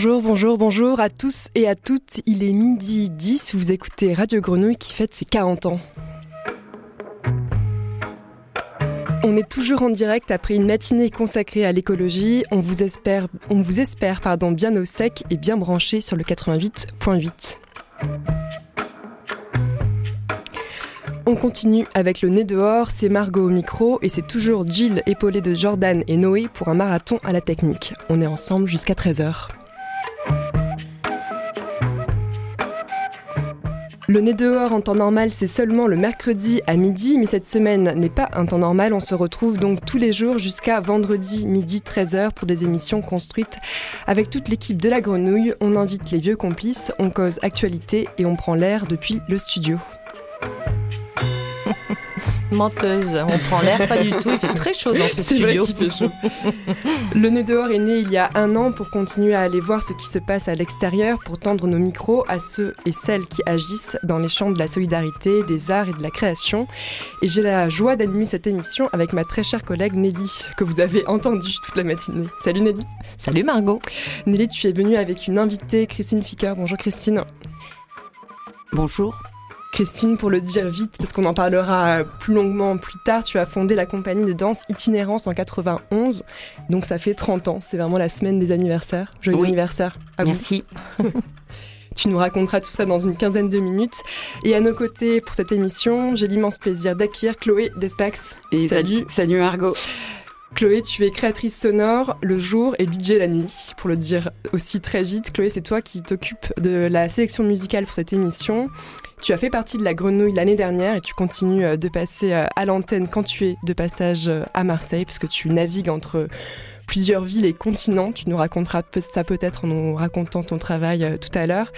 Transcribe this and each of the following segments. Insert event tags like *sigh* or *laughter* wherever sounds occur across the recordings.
Bonjour, bonjour, bonjour à tous et à toutes. Il est midi 10, vous écoutez Radio Grenouille qui fête ses 40 ans. On est toujours en direct après une matinée consacrée à l'écologie. On vous espère, pardon, bien au sec et bien branché sur le 88.8. On continue avec le nez dehors, c'est Margot au micro et c'est toujours Jill épaulée de Jordan et Noé pour un marathon à la technique. On est ensemble jusqu'à 13h. Le nez dehors en temps normal, c'est seulement le mercredi à midi, mais cette semaine n'est pas un temps normal. On se retrouve donc tous les jours jusqu'à vendredi midi 13h pour des émissions construites avec toute l'équipe de la grenouille. On invite les vieux complices, on cause actualité et on prend l'air depuis le studio. Menteuse, on prend l'air pas du tout, il fait très chaud dans ce studio. fait chaud. *laughs* Le nez dehors est né il y a un an pour continuer à aller voir ce qui se passe à l'extérieur, pour tendre nos micros à ceux et celles qui agissent dans les champs de la solidarité, des arts et de la création. Et j'ai la joie d'animer cette émission avec ma très chère collègue Nelly, que vous avez entendue toute la matinée. Salut Nelly. Salut Margot. Nelly, tu es venue avec une invitée, Christine Ficker. Bonjour Christine. Bonjour. Christine, pour le dire vite, parce qu'on en parlera plus longuement plus tard, tu as fondé la compagnie de danse Itinérance en 91. Donc ça fait 30 ans. C'est vraiment la semaine des anniversaires. Joyeux anniversaire à Merci. *laughs* Tu nous raconteras tout ça dans une quinzaine de minutes. Et à nos côtés pour cette émission, j'ai l'immense plaisir d'accueillir Chloé Despax. Et salut. Salut Margot. Chloé, tu es créatrice sonore le jour et DJ la nuit. Pour le dire aussi très vite, Chloé, c'est toi qui t'occupes de la sélection musicale pour cette émission. Tu as fait partie de la grenouille l'année dernière et tu continues euh, de passer euh, à l'antenne quand tu es de passage euh, à Marseille, puisque tu navigues entre plusieurs villes et continents. Tu nous raconteras ça peut-être en nous racontant ton travail tout à l'heure.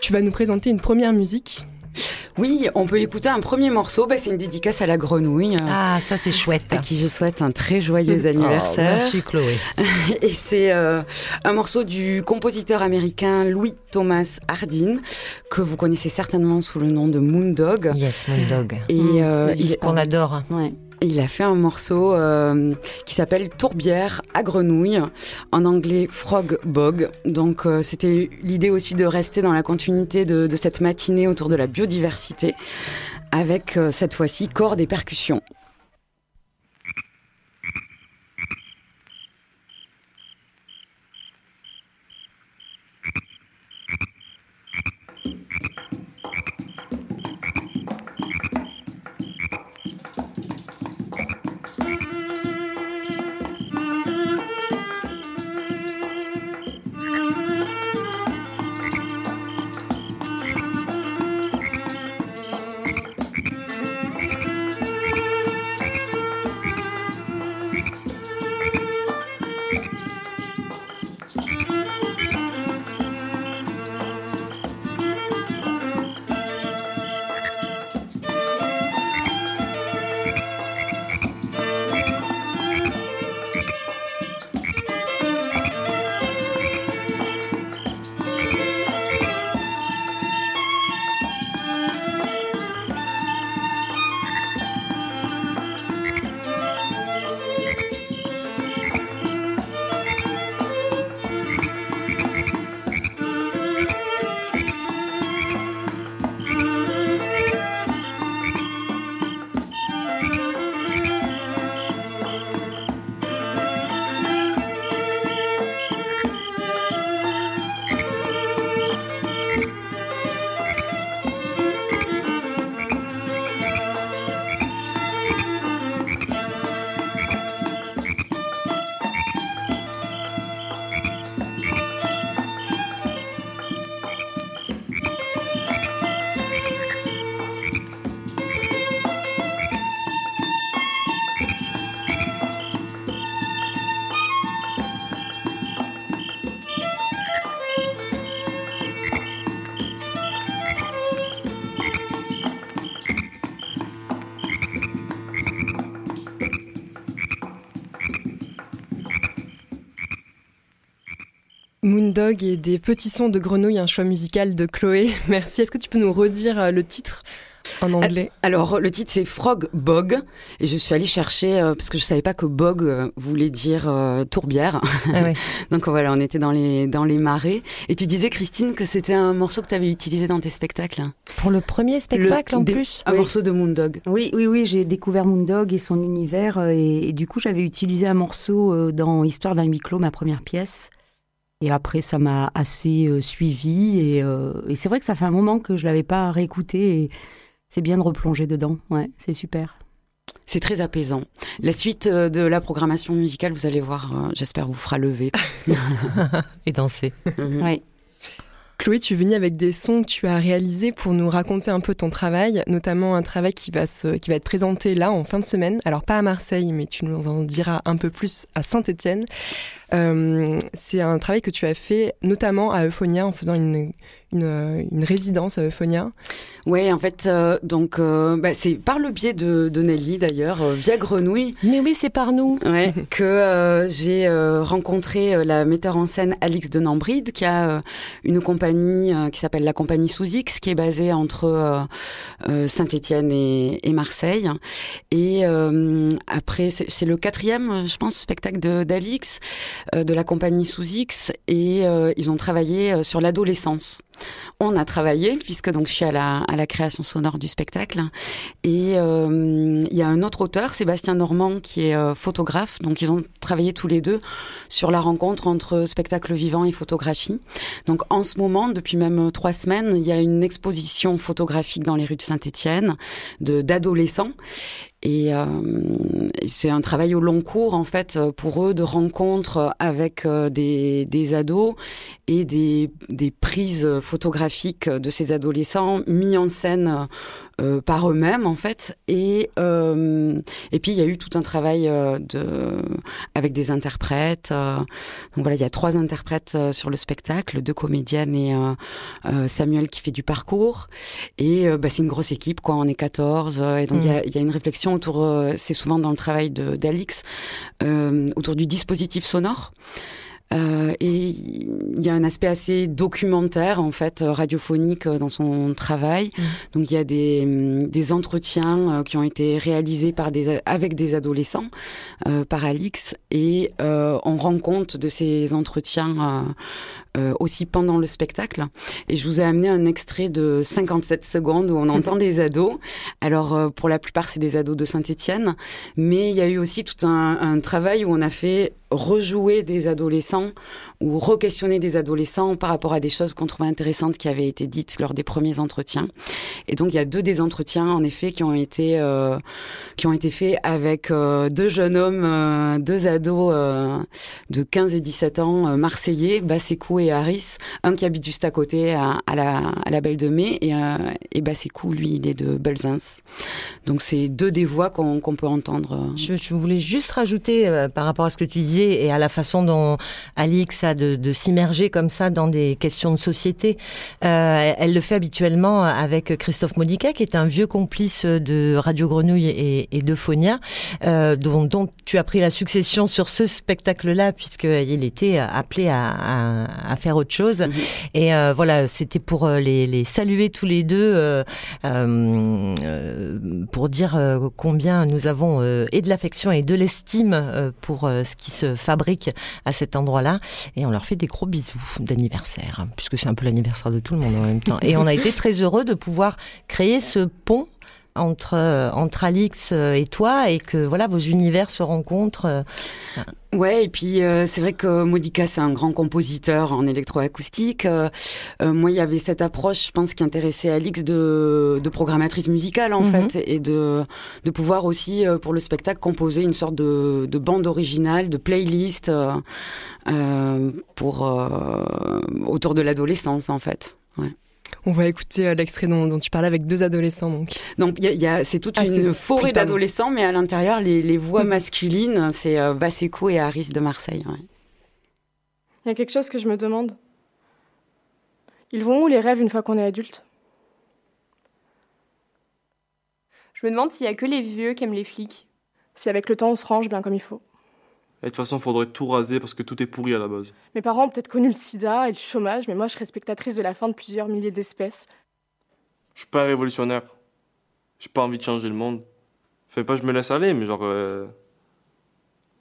Tu vas nous présenter une première musique oui, on peut écouter un premier morceau. Bah, c'est une dédicace à la grenouille. Ah, ça c'est chouette. À qui je souhaite un très joyeux oh, anniversaire. merci Chloé. *laughs* Et c'est euh, un morceau du compositeur américain Louis Thomas Hardin que vous connaissez certainement sous le nom de Moondog. Yes, Moondog. Et mmh. euh, qu'on adore. Ouais. Il a fait un morceau euh, qui s'appelle Tourbière à grenouille, en anglais Frog Bog. Donc euh, c'était l'idée aussi de rester dans la continuité de, cette matinée autour de la biodiversité, avec euh, cette fois-ci cordes et percussions. Moondog et des petits sons de grenouille, un choix musical de Chloé. *laughs* Merci. Est-ce que tu peux nous redire euh, le titre en anglais? Alors, le titre c'est Frog Bog, et je suis allée chercher parce que je savais pas que bog voulait dire tourbière. Ah *laughs* Donc voilà, on était dans les dans les marais. Et tu disais Christine que c'était un morceau que tu avais utilisé dans tes spectacles. Pour le premier spectacle en plus. Un morceau de Moondog. Oui, oui, oui, j'ai découvert Moondog et son univers, et, et du coup j'avais utilisé un morceau dans Histoire d'un huis clos, ma première pièce. Et après, ça m'a assez euh, suivi. Euh, et, c'est vrai que ça fait un moment que je l'avais pas réécouté. Et c'est bien de replonger dedans. Ouais, c'est super. C'est très apaisant. La suite euh, de la programmation musicale, vous allez voir, j'espère vous fera lever. *laughs* *laughs* et danser. Mhm. Oui. Chloé, tu es venue avec des sons que tu as réalisés pour nous raconter un peu ton travail, notamment un travail qui va, se, qui va être présenté là en fin de semaine. Alors pas à Marseille, mais tu nous en diras un peu plus à Saint-Étienne. Euh, c'est un travail que tu as fait notamment à Euphonia en faisant une, une, une résidence à Euphonia. Oui, en fait, euh, donc euh, bah, c'est par le biais de, de Nelly d'ailleurs, euh, via Grenouille. Mais oui, c'est par nous. Ouais, *laughs* que j'ai rencontré la metteur en scène Alix de Nambride, qui a une compagnie qui s'appelle la compagnie Sous X, qui est basée entre Saint-Étienne et, et, Marseille. Et après, c'est le quatrième, je pense, spectacle d'Alix, de, de la compagnie Sous X, et ils ont travaillé sur l'adolescence. On a travaillé, puisque donc je suis à la, à la création sonore du spectacle. Et euh, il y a un autre auteur, Sébastien Normand, qui est euh, photographe. Donc ils ont travaillé tous les deux sur la rencontre entre spectacle vivant et photographie. Donc en ce moment, depuis même trois semaines, il y a une exposition photographique dans les rues de Saint-Étienne de d'adolescents. Et euh, c'est un travail au long cours en fait pour eux de rencontres avec euh, des, des ados et des, des prises photographiques de ces adolescents mis en scène euh, par eux-mêmes en fait. Et euh, et puis il y a eu tout un travail euh, de avec des interprètes donc voilà il y a trois interprètes sur le spectacle deux comédiennes et Samuel qui fait du parcours. Et bah, c'est une grosse équipe quoi. On est 14 et donc il y, a, mm. y, a, une réflexion autour c'est souvent dans le travail de d'Alix autour du dispositif sonore euh, et il y a un aspect assez documentaire en fait radiophonique euh, dans son travail. Mmh. Donc il y a des, hum, des entretiens euh, qui ont été réalisés par des avec des adolescents euh, par Alix et euh, on rend compte de ces entretiens euh, aussi pendant le spectacle. Et je vous ai amené un extrait de 57 secondes où on entend des ados. Alors pour la plupart c'est des ados de Saint-Étienne, mais il y a eu aussi tout un, un travail où on a fait rejouer des adolescents ou re-questionner des adolescents par rapport à des choses qu'on trouvait intéressantes qui avaient été dites lors des premiers entretiens. Et donc il y a deux des entretiens en effet qui ont été euh, qui ont été faits avec euh, deux jeunes hommes, euh, deux ados euh, de 15 et 17 ans marseillais, Bassécou et Harris, un qui habite juste à côté à, la à la Belle de Mai et et Bassécou lui il est de Belzins. Donc c'est deux des voix qu'on qu'on peut entendre. Je, je, voulais juste rajouter par rapport à ce que tu disais et à la façon dont Alix a de, de s'immerger comme ça dans des questions de société. Euh, elle le fait habituellement avec Christophe Modica, qui est un vieux complice de Radio Grenouille et, et de Phonia, euh, dont, dont, tu as pris la succession sur ce spectacle-là, puisqu'il était appelé à, à, à, faire autre chose. -hmm. Et euh, voilà, c'était pour euh, les, les, saluer tous les deux, euh, euh, pour dire combien nous avons et de l'affection et de l'estime pour ce qui se fabrique à cet endroit-là. Et on leur fait des gros bisous d'anniversaire, puisque c'est un peu l'anniversaire de tout le monde en même temps. Et on a été très heureux de pouvoir créer ce pont entre euh, entre Alix euh, et toi et que voilà vos univers se rencontrent. Euh, ouais et puis euh, c'est vrai que Modica c'est un grand compositeur en électroacoustique. Euh, moi il y avait cette approche je pense qui intéressait Alix de, de programmatrice musicale en mm -hmm. fait et de de pouvoir aussi pour le spectacle composer une sorte de, de bande originale, de playlist pour autour de l'adolescence en fait. On va écouter euh, l'extrait dont, dont, tu parlais avec deux adolescents. Donc, donc y a, y a, c'est toute ah, une forêt d'adolescents, mais à l'intérieur, les, les, voix masculines, c'est euh, Basseco et Harris de Marseille. Il y a quelque chose que je me demande. Ils vont où les rêves une fois qu'on est adulte? Je me demande s'il y a que les vieux qui aiment les flics. Si avec le temps on se range bien comme il faut. Et de toute façon, il faudrait tout raser parce que tout est pourri à la base. Mes parents ont peut-être connu le sida et le chômage, mais moi je serais spectatrice de la fin de plusieurs milliers d'espèces. Je suis pas révolutionnaire. j'ai pas envie de changer le monde. Enfin, pas je me laisse aller, mais genre. euh,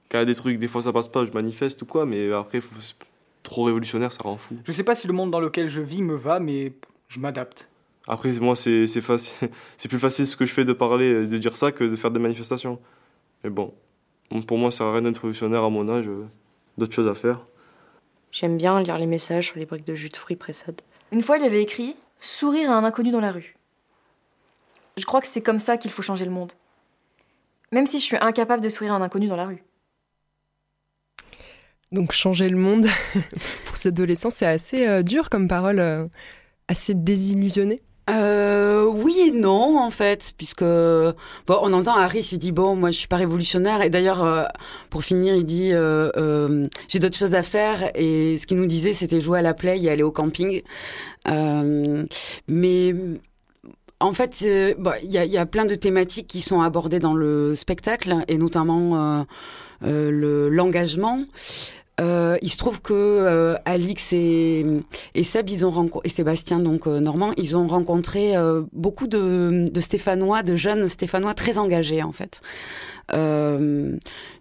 quand il y a des trucs, des fois ça passe pas, je manifeste ou quoi, mais après, faut- trop révolutionnaire, ça rend fou. Je sais pas si le monde dans lequel je vis me va, mais je m'adapte. Après, moi, c'est c'est facile. *laughs* C'est plus facile ce que je fais de parler, de dire ça, que de faire des manifestations. Mais bon, pour moi, ça sert à rien d'être révolutionnaire à mon âge. euh, D'autres choses à faire. J'aime bien lire les messages sur les briques de jus de fruits Pressade. Une fois, il avait écrit Sourire à un inconnu dans la rue. Je crois que c'est comme ça qu'il faut changer le monde. Même si je suis incapable de sourire à un inconnu dans la rue. Donc changer le monde *laughs* pour ces adolescents, c'est assez euh, dur comme parole, euh, assez désillusionné. Euh, oui et non en fait, puisque bon, on entend Harris, il dit bon, moi je suis pas révolutionnaire et d'ailleurs euh, pour finir, il dit euh, euh, j'ai d'autres choses à faire et ce qu'il nous disait c'était jouer à la play et aller au camping. Euh, mais en fait, il y, a, plein de thématiques qui sont abordées dans le spectacle et notamment le l'engagement. Euh, il se trouve que euh, Alix et, et Seb, ils ont et Sébastien donc euh, Normand, ils ont rencontré euh, beaucoup de, Stéphanois, de jeunes Stéphanois très engagés en fait.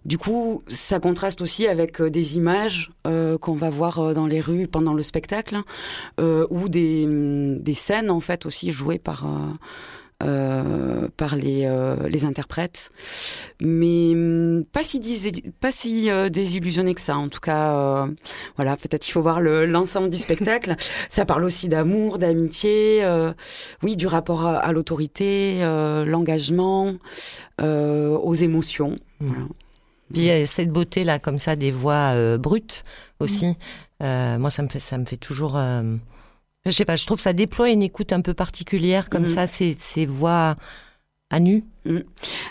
Du coup, ça contraste aussi avec des images qu'on va voir dans les rues pendant le spectacle, ou des, des scènes en fait aussi jouées par euh, par les, euh, les interprètes, mais hum, pas si, pas si euh, désillusionné que ça. En tout cas, voilà, peut-être il faut voir le- l'ensemble du spectacle. *laughs* ça parle aussi d'amour, d'amitié, oui, du rapport à, à l'autorité, l'engagement, aux émotions. Voilà. Puis il y a cette beauté là, comme ça, des voix brutes aussi. Euh, moi, ça me fait, ça me fait toujours. Euh, je sais pas, je trouve que ça déploie une écoute un peu particulière, comme Mhm. ça, ces, ces voix à nu.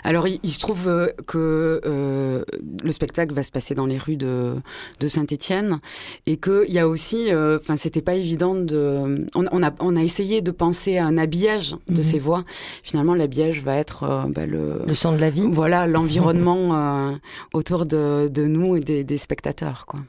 Alors, il, il se trouve euh, que euh, le spectacle va se passer dans les rues de, de Saint-Étienne et qu'il y a aussi, euh, enfin, c'était pas évident de. On, on a, on a essayé de penser à un habillage de Mhm. ces voix. Finalement, l'habillage va être euh, bah, le. Le son de la vie. Voilà, l'environnement *laughs* euh, autour de, de nous et des, des spectateurs, quoi.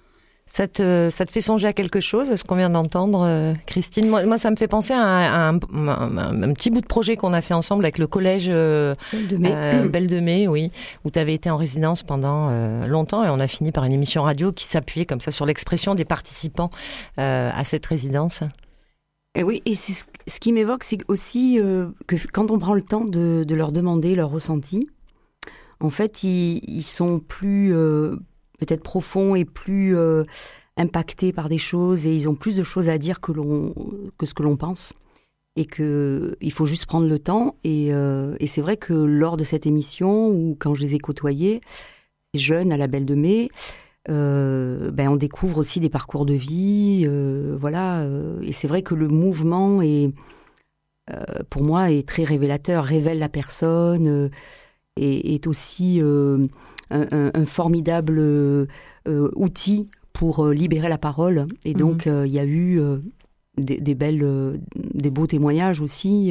Ça te, ça te fait songer à quelque chose, ce qu'on vient d'entendre, euh, Christine? Moi, moi, ça me fait penser à un, à un- un- un petit bout de projet qu'on a fait ensemble avec le collège euh, de mai. euh, Belle de Mai, oui, où tu avais été en résidence pendant euh, longtemps et on a fini par une émission radio qui s'appuyait comme ça sur l'expression des participants à cette résidence. Et oui, et ce, ce qui m'évoque, c'est aussi que quand on prend le temps de, de leur demander leur ressenti, en fait, ils, ils sont plus euh, peut-être profonds et plus euh, impactés par des choses et ils ont plus de choses à dire que, que ce que l'on pense. Et que il faut juste prendre le temps. Et, euh, et c'est vrai que lors de cette émission, ou quand je les ai côtoyés, ces jeunes à la Belle de Mai, euh, ben on découvre aussi des parcours de vie, euh, voilà. et c'est vrai que le mouvement est, pour moi, est très révélateur, révèle la personne, et est aussi un, un- un formidable euh, euh, outil pour euh, libérer la parole. Et donc, euh, il y a eu des, des belles, des beaux témoignages aussi.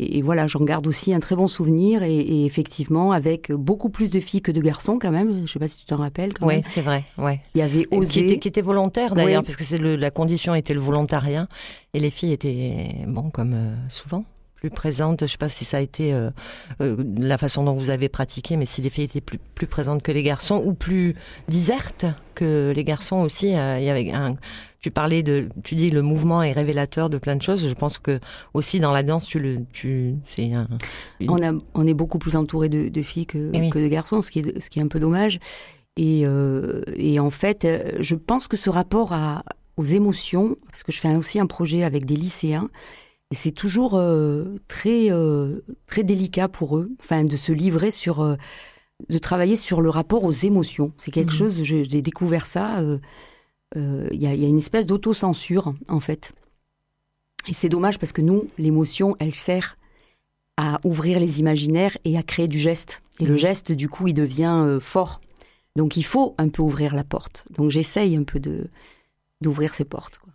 Et, voilà, j'en garde aussi un très bon souvenir. Et, et effectivement, avec beaucoup plus de filles que de garçons, quand même. Je sais pas si tu t'en rappelles. Oui, c'est vrai. Ouais. Il y avait Qui osé. était, qui était volontaire d'ailleurs, Oui. parce que c'est la condition était le volontariat, et les filles étaient, bon, comme euh, souvent, plus présentes. Je sais pas si ça a été euh, euh, la façon dont vous avez pratiqué, mais si les filles étaient plus, plus présentes que les garçons, ou plus disertes que les garçons aussi. euh, il y avait un, tu parlais de, tu dis le mouvement est révélateur de plein de choses. Je pense que aussi dans la danse, tu le, tu, c'est un. une- On, a, on est beaucoup plus entouré de, de filles que, oui. que de garçons, ce qui est, ce qui est un peu dommage. Et, euh, et en fait, euh, je pense que ce rapport à, aux émotions, parce que je fais aussi un projet avec des lycéens, et c'est toujours euh, très, euh, très délicat pour eux, enfin, de se livrer sur, euh, de travailler sur le rapport aux émotions. C'est quelque Mhm. chose, j'ai découvert ça. euh, euh, Il y, y a une espèce d'autocensure, en fait. Et c'est dommage parce que nous, l'émotion, elle sert à ouvrir les imaginaires et à créer du geste. Et le Mhm. geste, du coup, il devient euh, fort. Donc il faut un peu ouvrir la porte. Donc j'essaye un peu de d'ouvrir ces portes. quoi.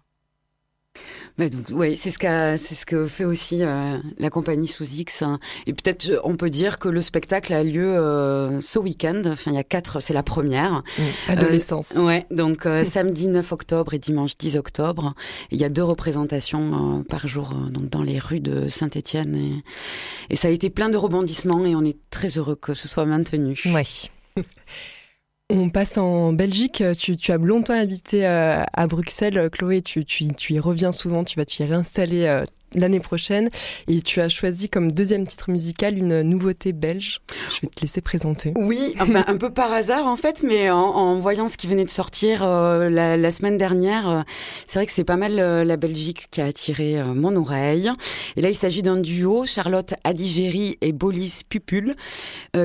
Bah, donc, oui, c'est ce qu'a, c'est ce que fait aussi euh, la compagnie sous X. hein. Et peut-être, euh, on peut dire que le spectacle a lieu euh, ce week-end. Enfin, il y a quatre, c'est la première. Adolescence. Euh, ouais, donc euh, *laughs* samedi 9 octobre et dimanche 10 octobre. Il y a deux représentations euh, par jour euh, donc dans les rues de Saint-Étienne et, et ça a été plein de rebondissements et on est très heureux que ce soit maintenu. Ouais. On passe en Belgique. Tu, as longtemps habité euh, à Bruxelles, Chloé. Tu, tu, tu y reviens souvent. Tu vas t'y réinstaller euh, l'année prochaine. Et tu as choisi comme deuxième titre musical une nouveauté belge. Je vais te laisser présenter. Oui, enfin un peu par hasard en fait, mais en, voyant ce qui venait de sortir euh, la, semaine dernière, euh, c'est vrai que c'est pas mal euh, la Belgique qui a attiré mon oreille. Et là, il s'agit d'un duo, Charlotte Adigéry et Bolis Pupul,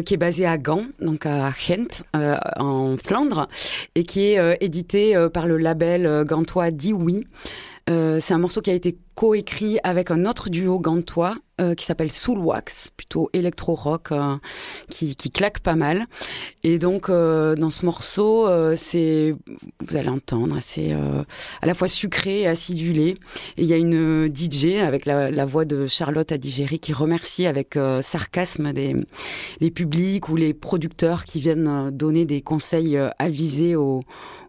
qui est basé à Gand, donc à Gent, en Flandre, et qui est édité par le label gantois Dioui. Euh, c'est un morceau qui a été coécrit avec un autre duo gantois euh, qui s'appelle Soulwax, plutôt électro-rock, euh, qui, qui claque pas mal. Et donc, euh, dans ce morceau, euh, c'est, vous allez entendre, c'est à la fois sucré et acidulé. Et il y a une DJ avec la, la voix de Charlotte Adigéry qui remercie avec sarcasme des, les publics ou les producteurs qui viennent donner des conseils avisés aux,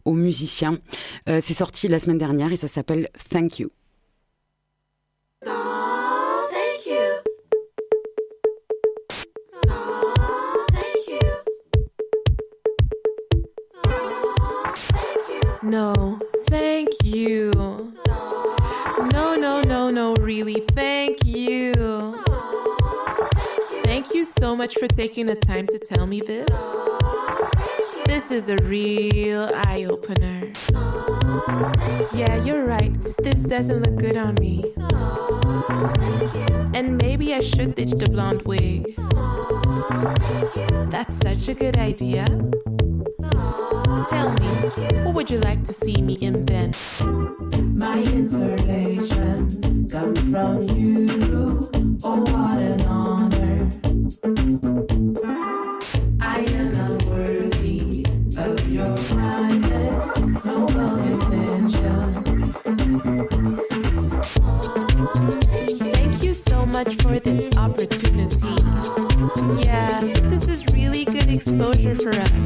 aux musiciens. C'est sorti la semaine dernière et ça s'appelle Thank You. No, thank you. No, no, no, no, really, thank you. Thank you so much for taking the time to tell me this. This is a real eye opener. Yeah, you're right. This doesn't look good on me. And maybe I should ditch the blonde wig. That's such a good idea. Tell me, what would you like to see me in then? My inspiration comes from you. Oh, what an honor. I am not worthy of your kindness, noble intentions. Thank you so much for this opportunity. Yeah, this is really good exposure for us.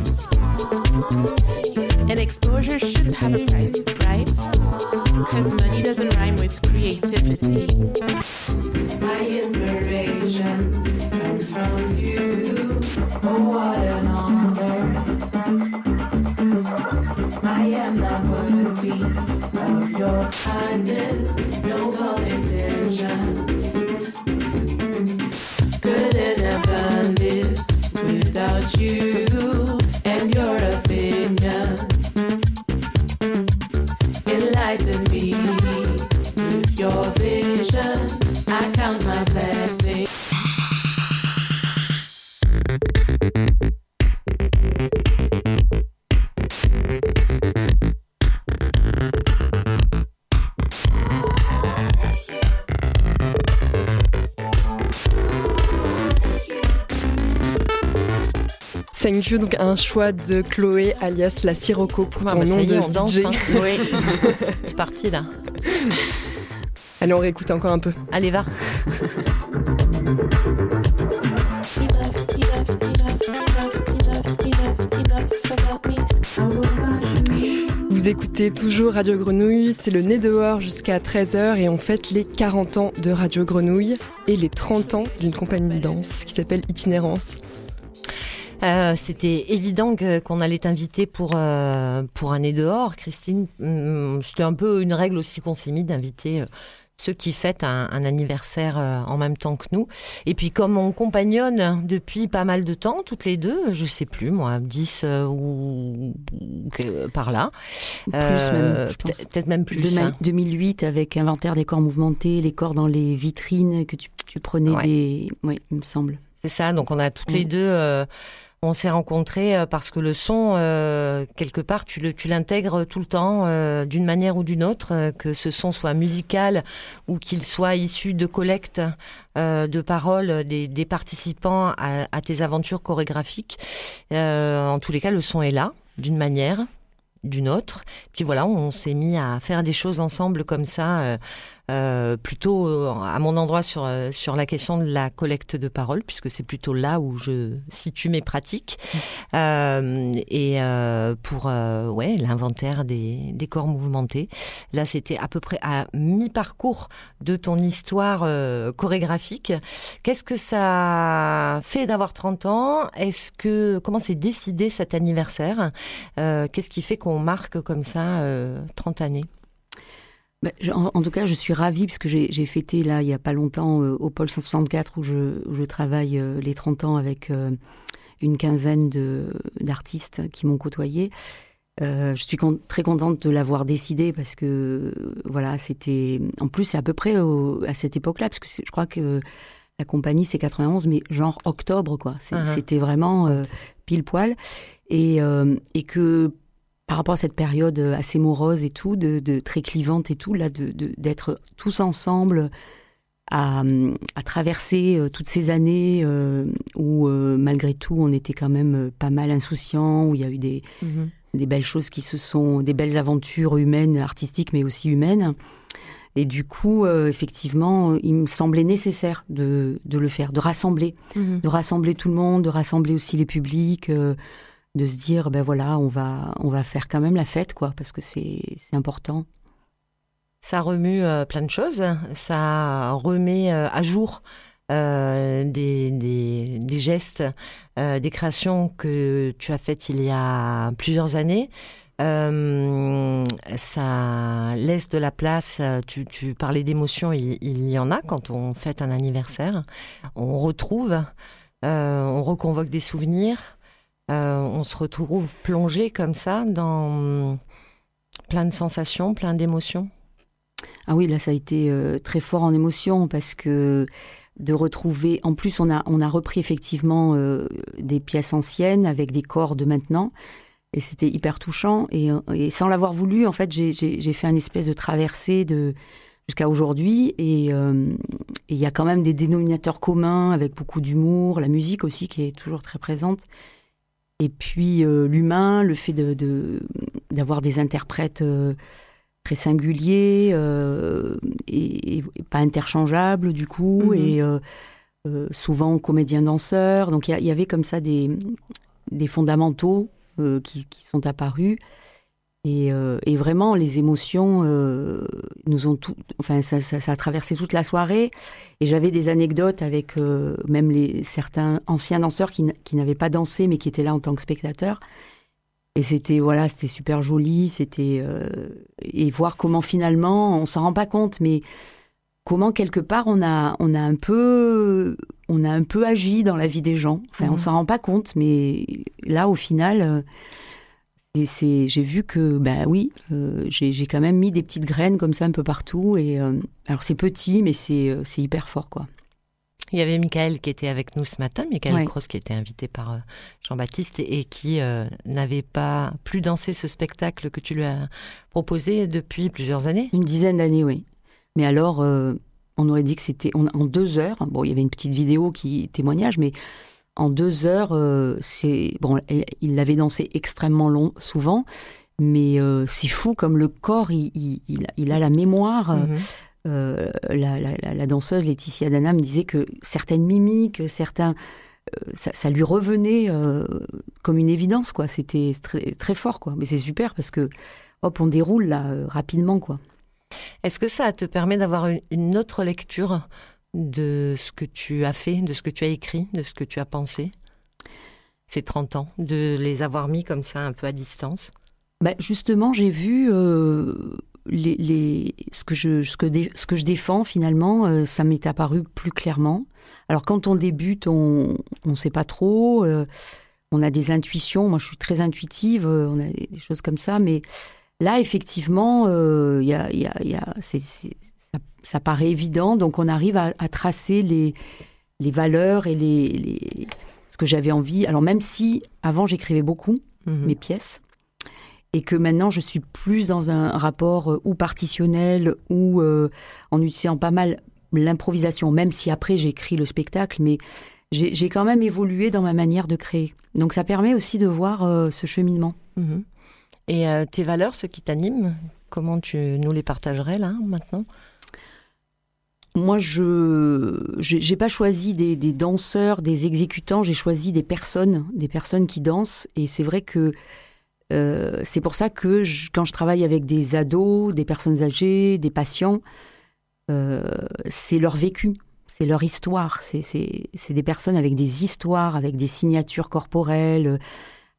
Thank you, donc un choix de Chloé alias la Sirocco pour Ah, ton bah, nom de danse. DJ. hein. *laughs* Oui, c'est parti là. Allez, on réécoute encore un peu. Allez, va. Vous écoutez toujours Radio Grenouille, c'est le nez dehors jusqu'à 13h et on fête les 40 ans de Radio Grenouille et les 30 ans d'une compagnie de danse qui s'appelle Itinérance. Euh, C'était évident qu'on allait t'inviter pour, euh, pour un nez dehors, Christine. Hum, C'était un peu une règle aussi qu'on s'est mis d'inviter euh, ceux qui fêtent un, un anniversaire euh, en même temps que nous. Et puis comme on compagnonne depuis pas mal de temps, toutes les deux, je sais plus moi, 10 euh, ou par là. Plus Euh, peut-être même plus. Demain- hein. 2008 avec inventaire des corps mouvementés, les corps dans les vitrines que tu, tu prenais Ouais. des. Oui, il me semble. C'est ça, donc on a toutes les deux, euh, on s'est rencontrés euh, parce que le son, euh, quelque part, tu l'intègres tout le temps, euh, d'une manière ou d'une autre, que ce son soit musical ou qu'il soit issu de collectes euh, de paroles des, participants à, à tes aventures chorégraphiques. En tous les cas, le son est là, d'une manière d'une autre. Puis voilà, on s'est mis à faire des choses ensemble comme ça, euh, plutôt euh, à mon endroit sur, euh, sur la question de la collecte de paroles, puisque c'est plutôt là où je situe mes pratiques. Euh, et euh, pour euh, ouais, l'inventaire des, des corps mouvementés. Là, c'était à peu près à mi-parcours de ton histoire euh, chorégraphique. Qu'est-ce que ça fait d'avoir 30 ans? Est-ce que comment s'est décidé cet anniversaire? Euh, Qu'est-ce qui fait qu'on marque comme ça euh, 30 années? En, en tout cas, je suis ravie parce que j'ai fêté là il y a pas longtemps euh, au pôle 164 où je, où je travaille euh, les 30 ans avec euh, une quinzaine d'artistes qui m'ont côtoyé. Euh, je suis con- très contente de l'avoir décidé parce que voilà, c'était en plus c'est à peu près au- à cette époque-là parce que je crois que la compagnie c'est 91 mais genre octobre quoi. Uh-huh. C'était vraiment euh, pile poil et euh, et que par rapport à cette période assez morose et tout, de, de très clivante et tout, là, de de- d'être tous ensemble à, à traverser euh, toutes ces années euh, où euh, malgré tout on était quand même euh, pas mal insouciants, où il y a eu des, des belles choses qui se sont, des belles aventures humaines, artistiques, mais aussi humaines. Et du coup, euh, effectivement, il me semblait nécessaire de, de le faire, de rassembler, Mhm. de rassembler tout le monde, de rassembler aussi les publics, euh, de se dire, ben voilà, on va, on va faire quand même la fête, quoi, parce que c'est, important. Ça remue euh, plein de choses. Ça remet euh, à jour euh, des, des, gestes, des créations que tu as faites il y a plusieurs années. Ça laisse de la place. Tu, tu parlais d'émotions, il, il y en a quand on fête un anniversaire. On retrouve, on reconvoque des souvenirs. Euh, on se retrouve plongé comme ça dans plein de sensations, plein d'émotions. Ah oui, là, ça a été euh, très fort en émotion parce que de retrouver. En plus, on a, on a repris effectivement euh, des pièces anciennes avec des corps de maintenant. Et c'était hyper touchant. Et, sans l'avoir voulu, en fait, j'ai- fait une espèce de traversée de jusqu'à aujourd'hui. Et il y a quand même des dénominateurs communs avec beaucoup d'humour, la musique aussi qui est toujours très présente. Et puis euh, l'humain, le fait de de- d'avoir des interprètes euh, très singuliers euh, et, et pas interchangeables du coup, Mhm. et euh, euh, souvent comédiens danseurs. Donc il y, y avait comme ça des, des fondamentaux euh, qui, qui sont apparus. Et, euh, et vraiment, les émotions euh, nous ont tout. Enfin, ça, ça, ça a traversé toute la soirée. Et j'avais des anecdotes avec euh, même les certains anciens danseurs qui, n'avaient pas dansé mais qui étaient là en tant que spectateurs. Et c'était voilà, c'était super joli. C'était euh, et voir comment finalement, on s'en rend pas compte, mais comment quelque part on a on a un peu on a un peu agi dans la vie des gens. Enfin, on Mhm. s'en rend pas compte, mais là, au final. Et c'est, j'ai vu que, bah oui, euh, j'ai, quand même mis des petites graines comme ça un peu partout. Et euh, alors c'est petit, mais c'est, euh, c'est hyper fort, quoi. Il y avait Michael qui était avec nous ce matin, Michael Ouais. Cross qui était invité par Jean-Baptiste et, qui euh, n'avait pas plus dansé ce spectacle que tu lui as proposé depuis plusieurs années. Une dizaine d'années, oui. Mais alors, euh, on aurait dit que c'était en, en deux heures. Bon, il y avait une petite vidéo qui témoignage, mais en deux heures, euh, c'est bon. Il l'avait dansé extrêmement long, souvent, mais euh, c'est fou comme le corps, il, il, il a- la mémoire. Mhm. euh, la, la- la- la danseuse Laetitia Dana me disait que certaines mimiques, certains, ça, ça lui revenait comme une évidence, quoi. C'était très, très fort, quoi. Mais c'est super parce que, hop, on déroule là rapidement, quoi. Est-ce que ça te permet d'avoir une autre lecture? De ce que tu as fait, de ce que tu as écrit, de ce que tu as pensé ces 30 ans, de les avoir mis comme ça un peu à distance? Bah, justement, j'ai vu euh, les, ce, que je, ce, que ce que je défends finalement, euh, ça m'est apparu plus clairement. Alors quand on débute, on ne sait pas trop, euh, on a des intuitions, moi je suis très intuitive, on a des choses comme ça, mais là effectivement, il y a, y a, c'est- ça, paraît évident, donc on arrive à, à tracer les, les valeurs et les, les, ce que j'avais envie. Alors même si avant j'écrivais beaucoup Mhm. mes pièces, et que maintenant je suis plus dans un rapport euh, ou partitionnel ou euh, en utilisant pas mal l'improvisation, même si après j'écris le spectacle, mais j'ai quand même évolué dans ma manière de créer. Donc ça permet aussi de voir euh, ce cheminement. Mhm. Et euh, tes valeurs, ce qui t'animent, comment tu nous les partagerais là maintenant? Moi, je j'ai pas choisi des, des, danseurs, des exécutants, j'ai choisi des personnes, des personnes qui dansent. Et c'est vrai que euh, c'est pour ça que quand je travaille avec des ados, des personnes âgées, des patients, euh, c'est leur vécu, c'est leur histoire. C'est des personnes avec des histoires, avec des signatures corporelles,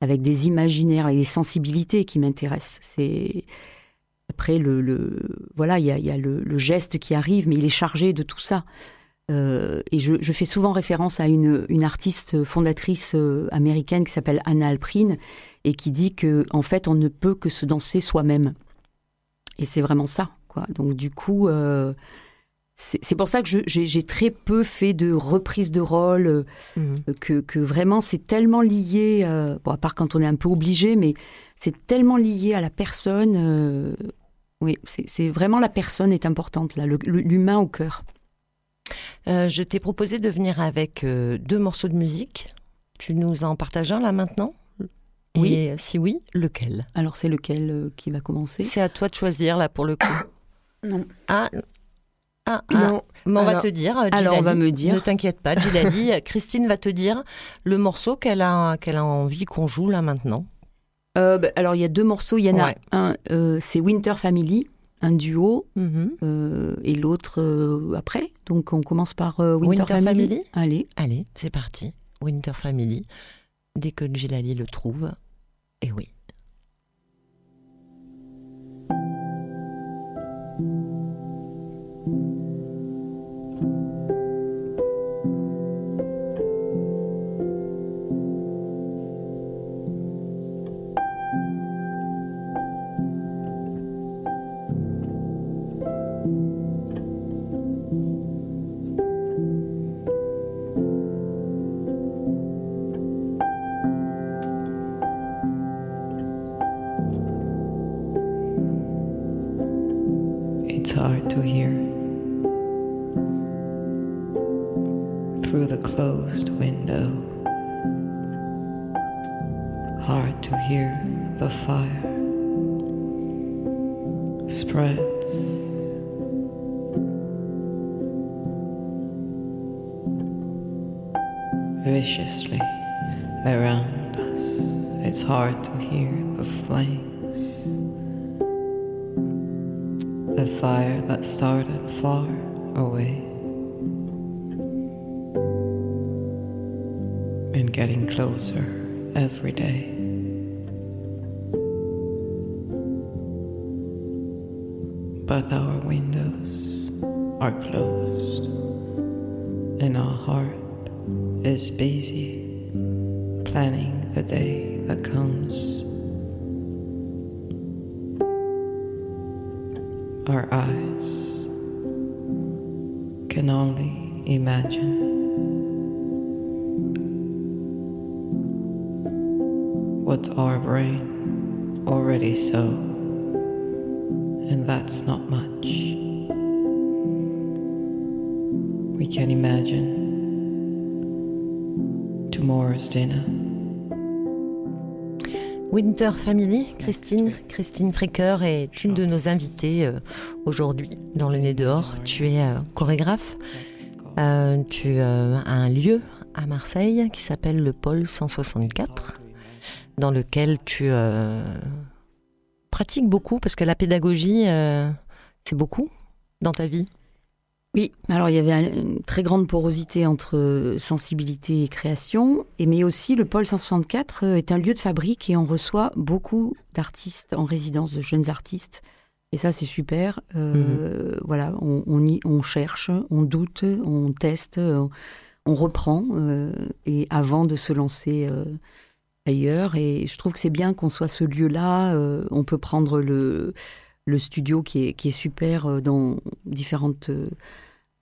avec des imaginaires, avec des sensibilités qui m'intéressent. C'est après, le, voilà, il y a, le, geste qui arrive, mais il est chargé de tout ça. Euh, et je, fais souvent référence à une, artiste fondatrice euh, américaine qui s'appelle Anna Alprin et qui dit que en fait, on ne peut que se danser soi-même. Et c'est vraiment ça, quoi. Donc du coup, euh, c'est pour ça que j'ai très peu fait de reprise de rôle, mmh. que, vraiment c'est tellement lié, bon, à part quand on est un peu obligé, mais c'est tellement lié à la personne oui, c'est vraiment la personne est importante, là, l'humain au cœur. Euh, je t'ai proposé de venir avec euh, deux morceaux de musique. Tu nous en partages un là maintenant? Oui. Et si oui, lequel? Alors c'est lequel euh, qui va commencer? C'est à toi de choisir là pour le coup. non. Ah, ah, ah. non. on va te dire. alors on va me dire. Ne t'inquiète pas, Gilali. *laughs* Christine va te dire le morceau qu'elle a, qu'elle a envie qu'on joue là maintenant. Euh, bah, alors, il y a deux morceaux. Il y en a un, euh, c'est Winter Family, un duo, mhm. euh, et l'autre après. Donc, on commence par Winter, Family? Allez. Allez, c'est parti. Winter Family. Dès que Gilali le trouve. Et oui. To hear. Through the closed window, hard to hear the fire spreads. Viciously around us, it's hard to hear the flame. Fire that started far away and getting closer every day. But our windows are closed and our heart is busy planning the day dinner. Winter Family, Christine. Christine Fricker est une de nos invitées euh, aujourd'hui dans le nez dehors. Tu es euh, chorégraphe. Euh, tu as un lieu à Marseille qui s'appelle le Pôle 164, dans lequel tu pratiques beaucoup, parce que la pédagogie, c'est beaucoup dans ta vie. Oui, alors il y avait une très grande porosité entre sensibilité et création, et mais aussi le pôle 164 euh, est un lieu de fabrique et on reçoit beaucoup d'artistes en résidence, de jeunes artistes. Et ça, c'est super. Euh, mhm. Voilà, on, y, on cherche, on doute, on teste, on, reprend, euh, et avant de se lancer ailleurs. Et je trouve que c'est bien qu'on soit ce lieu-là. on peut prendre le, le studio qui est, qui est super dans différentes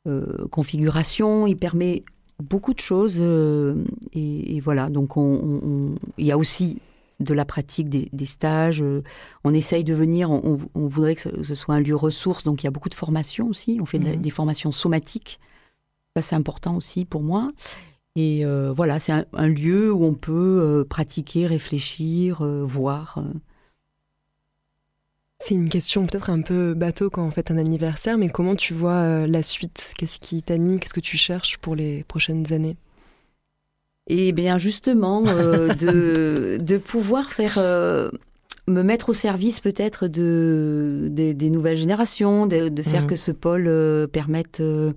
euh, configuration, il permet beaucoup de choses. Euh, et, voilà, donc on, il y a aussi de la pratique des, stages. Euh, on essaye de venir, on, voudrait que ce soit un lieu ressource, donc il y a beaucoup de formations aussi. On fait mhm. des formations somatiques. Ça, c'est important aussi pour moi. Et voilà, c'est un, lieu où on peut pratiquer, réfléchir, voir. C'est une question peut-être un peu bateau quand on fait un anniversaire, mais comment tu vois euh, la suite? Qu'est-ce qui t'anime? Qu'est-ce que tu cherches pour les prochaines années? Eh bien, justement, euh, de, *laughs* de pouvoir faire. euh, me mettre au service peut-être de, des- des nouvelles générations, de, de faire Mhm. que ce pôle euh, permette de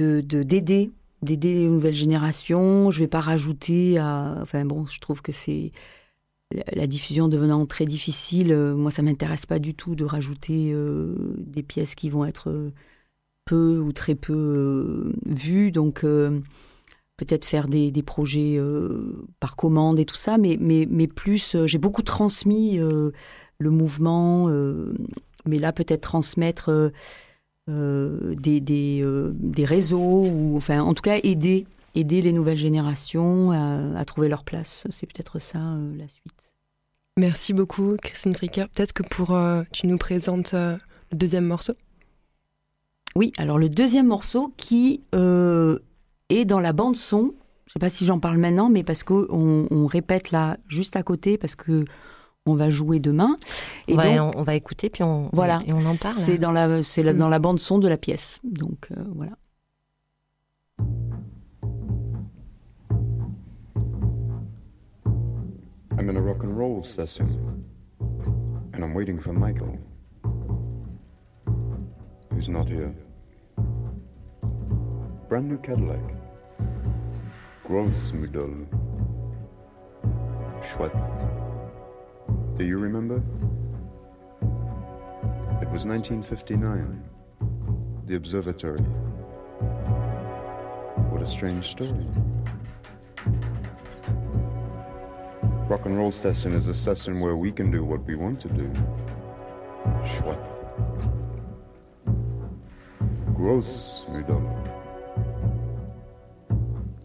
de- d'aider, d'aider les nouvelles générations. Je vais pas rajouter à. Enfin bon, je trouve que c'est la, diffusion devenant très difficile. euh, moi, ça m'intéresse pas du tout de rajouter euh, des pièces qui vont être euh, peu ou très peu vues. Donc peut-être faire des, projets par commande et tout ça, mais, plus, j'ai beaucoup transmis le mouvement, mais là peut-être transmettre des, réseaux, ou enfin en tout cas aider, aider les nouvelles générations à, trouver leur place. C'est peut-être ça la suite. Merci beaucoup, Christine Fricker. Peut-être que pour euh, tu nous présentes euh, le deuxième morceau. Oui, alors le deuxième morceau qui euh, est dans la bande son, je sais pas si j'en parle maintenant, mais parce qu'on on répète là juste à côté parce que on va jouer demain. Et Ouais, donc, on, on va écouter puis on, voilà, et on en parle. C'est dans la, c'est la- Mm. dans la bande son de la pièce. Donc euh, voilà. I'm in a rock and roll session, and I'm waiting for Michael, who's not here. Brand new Cadillac. Grossmüdel. Schwat. Do you remember? It was 1959. The observatory. What a strange story. Rock and roll session is a session where we can do what we want to do. Schwat. Gross, Müdel.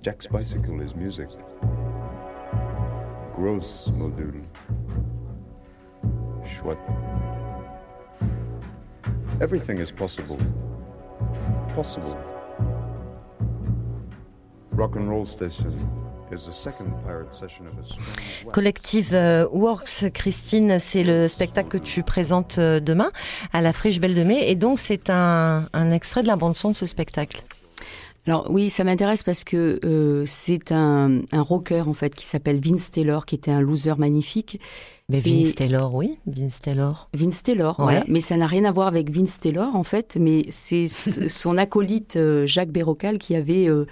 Jack's bicycle is music. Gross, Modul. Schwat. Everything is possible. Possible. Rock and roll station is the second pirate session of a strange wax. Collective euh, Works, Christine, c'est le spectacle que tu présentes euh, demain à la Friche Belle de Mai. Et donc, c'est un, un extrait de la bande-son de ce spectacle. Alors oui, ça m'intéresse parce que euh, c'est un, un rocker en fait qui s'appelle Vince Taylor, qui était un loser magnifique. Mais Vince Et- Taylor, oui, Vince Taylor. Vince Taylor, Ouais. mais ça n'a rien à voir avec Vince Taylor en fait, mais c'est *laughs* son acolyte euh, Jacques Bérocal qui avait euh,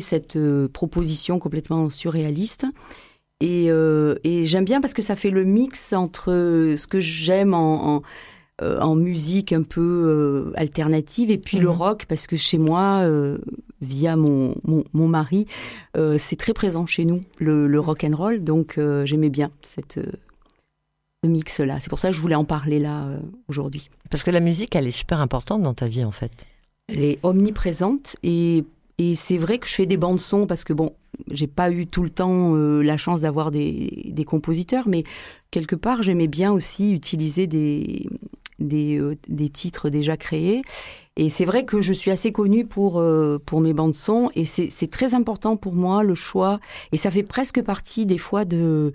cette euh, proposition complètement surréaliste. Et, euh, et j'aime bien parce que ça fait le mix entre euh, ce que j'aime en, en, en musique un peu euh, alternative et puis le Mhm. rock parce que chez moi, euh, via mon, mon, mon mari, c'est très présent chez nous, le, le rock and roll. Donc j'aimais bien cette, ce mix-là. C'est pour ça que je voulais en parler là aujourd'hui. Parce que la musique, elle est super importante dans ta vie, en fait. Elle est omniprésente et, et c'est vrai que je fais des bandes son parce que bon, j'ai pas eu tout le temps euh, la chance d'avoir des, des compositeurs, mais quelque part j'aimais bien aussi utiliser des des, euh, des titres déjà créés. Et c'est vrai que je suis assez connue pour euh, pour mes bandes son et c'est c'est très important pour moi le choix et ça fait presque partie des fois de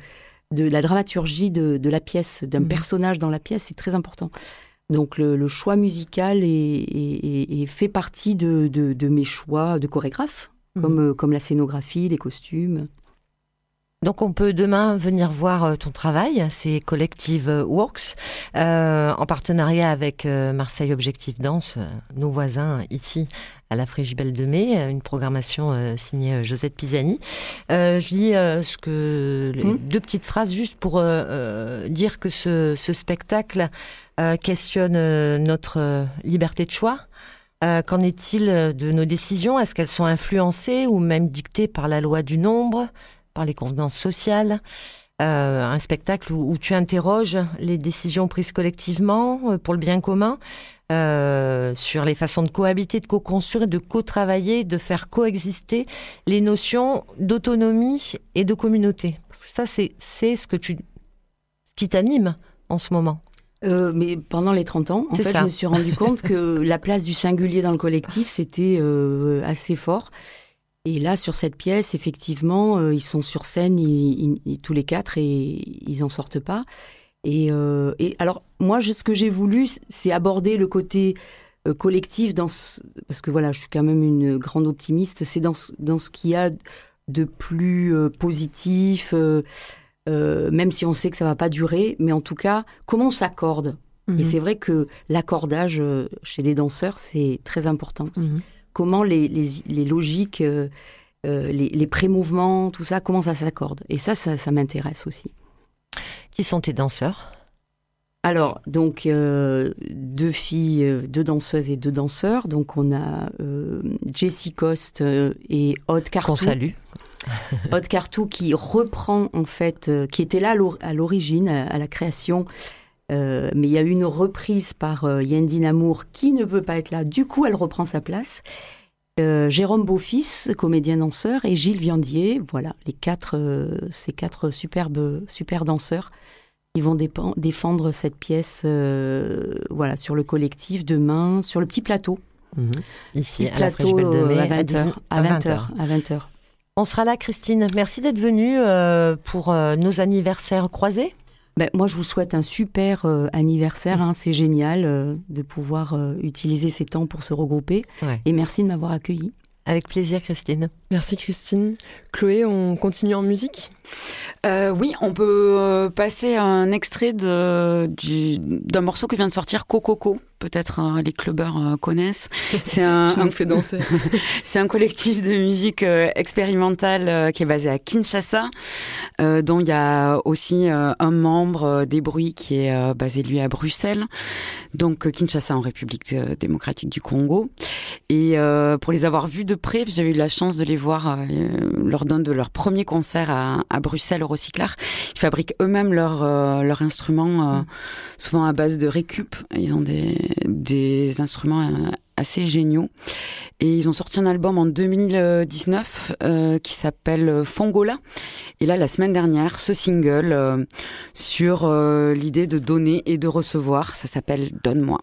de la dramaturgie de, de la pièce, d'un Mhm. personnage dans la pièce, c'est très important. Donc le, le choix musical est, est- est- est- fait partie de, de- de mes choix de chorégraphe, comme, euh, comme la scénographie, les costumes. Donc on peut demain venir voir euh, ton travail, c'est Collective euh, Works, euh, en partenariat avec Marseille Objectif Danse, nos voisins ici à la Friche Belle de Mai, une programmation euh, signée Josette Pisani. Euh, je lis ce que les Mhm. deux petites phrases juste pour dire que ce, ce spectacle euh, questionne notre liberté de choix. Euh, Qu'en est-il de nos décisions? Est-ce qu'elles sont influencées ou même dictées par la loi du nombre? Par les convenances sociales, euh, un spectacle où, où tu interroges les décisions prises collectivement euh, pour le bien commun, euh, sur les façons de cohabiter, de co-construire, de co-travailler, de faire coexister les notions d'autonomie et de communauté. Ça, c'est c'est ce que tu, ce qui t'anime en ce moment. Euh, mais pendant les 30 ans, en fait, ça. je me suis rendu compte que *laughs* la place du singulier dans le collectif, c'était assez fort. Et là, sur cette pièce, effectivement, euh, ils sont sur scène, ils- tous les quatre, et ils en sortent pas. Et, et alors, moi, ce que j'ai voulu, c'est aborder le côté collectif dans parce que voilà, je suis quand même une grande optimiste. C'est dans, dans ce qu'il y a de plus positif, même si on sait que ça va pas durer, mais en tout cas, comment on s'accorde? Et mhm. c'est vrai que l'accordage chez les danseurs, c'est très important aussi. Mhm. Comment les, les, les logiques euh, les, les pré-mouvements, tout ça, comment ça s'accorde. Et ça, ça, m'intéresse aussi. Qui sont tes danseurs? Alors, donc, euh, deux filles, euh, deux danseuses et deux danseurs. Donc, on a Jessie Coste et Aude Cartou. Qu'on salue. Aude Cartou qui reprend, en fait, qui était là à l'origine, à, la création. Mais il y a eu une reprise par Yandine Amour qui ne veut pas être là. Du coup, elle reprend sa place. Euh, Jérôme Beaufils, comédien danseur, et Gilles Viandier, voilà, les quatre, euh, ces quatre superbes, super danseurs, ils vont défendre cette pièce, euh, voilà, sur le collectif demain, sur le petit plateau. Mhm. Ici, à la Friche Belle de Mai, à 20h. À 20h. À 20h. On sera là, Christine. Merci d'être venue pour nos anniversaires croisés. Ben, moi, je vous souhaite un super euh, anniversaire. Hein. C'est génial euh, de pouvoir euh, utiliser ces temps pour se regrouper. Et merci de m'avoir accueilli. Avec plaisir, Christine. Merci, Christine. Chloé, on continue en musique? Oui, on peut passer un extrait d'un morceau qui vient de sortir, Cococo peut-être euh, les clubbers euh, connaissent. C'est un, *laughs* un fait danser. *laughs* c'est un collectif de musique euh, expérimentale qui est basé à Kinshasa, dont il y a aussi un membre des bruits qui est basé lui à Bruxelles. Donc Kinshasa en République démocratique du Congo. Et pour les avoir vus de près, j'avais eu la chance de les voir lors d'un de leurs premiers concerts à, à Bruxelles au Recyclar. Ils fabriquent eux-mêmes leurs leur instruments, mm. souvent à base de récup. Ils ont des des instruments euh, assez géniaux. Et ils ont sorti un album en 2019 euh, qui s'appelle Fongola. Et là, la semaine dernière, ce single euh, sur l'idée de donner et de recevoir, ça s'appelle Donne-moi.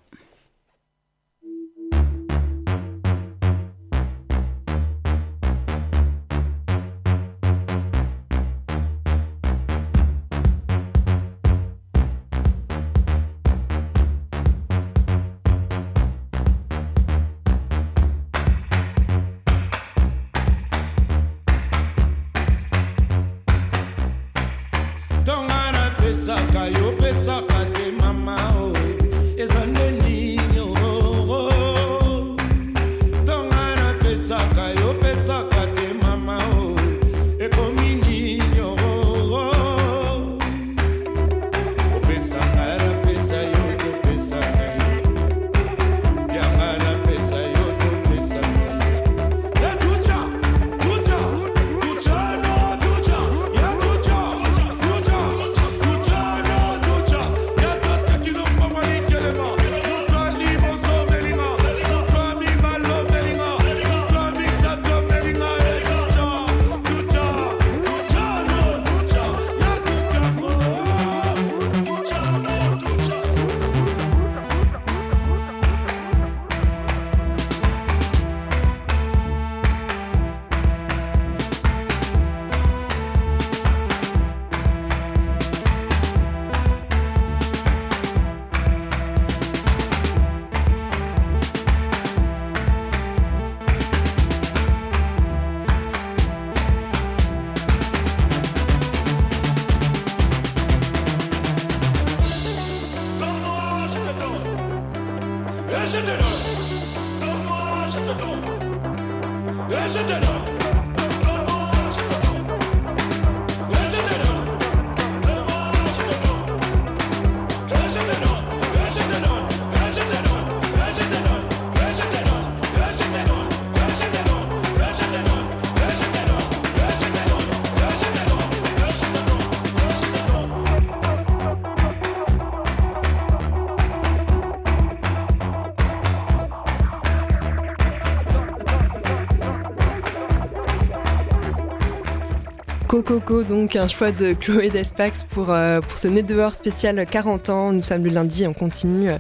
Cococo, donc un choix de Chloé Despax pour, euh, pour ce Nez dehors spécial 40 ans. Nous sommes le lundi, on continue.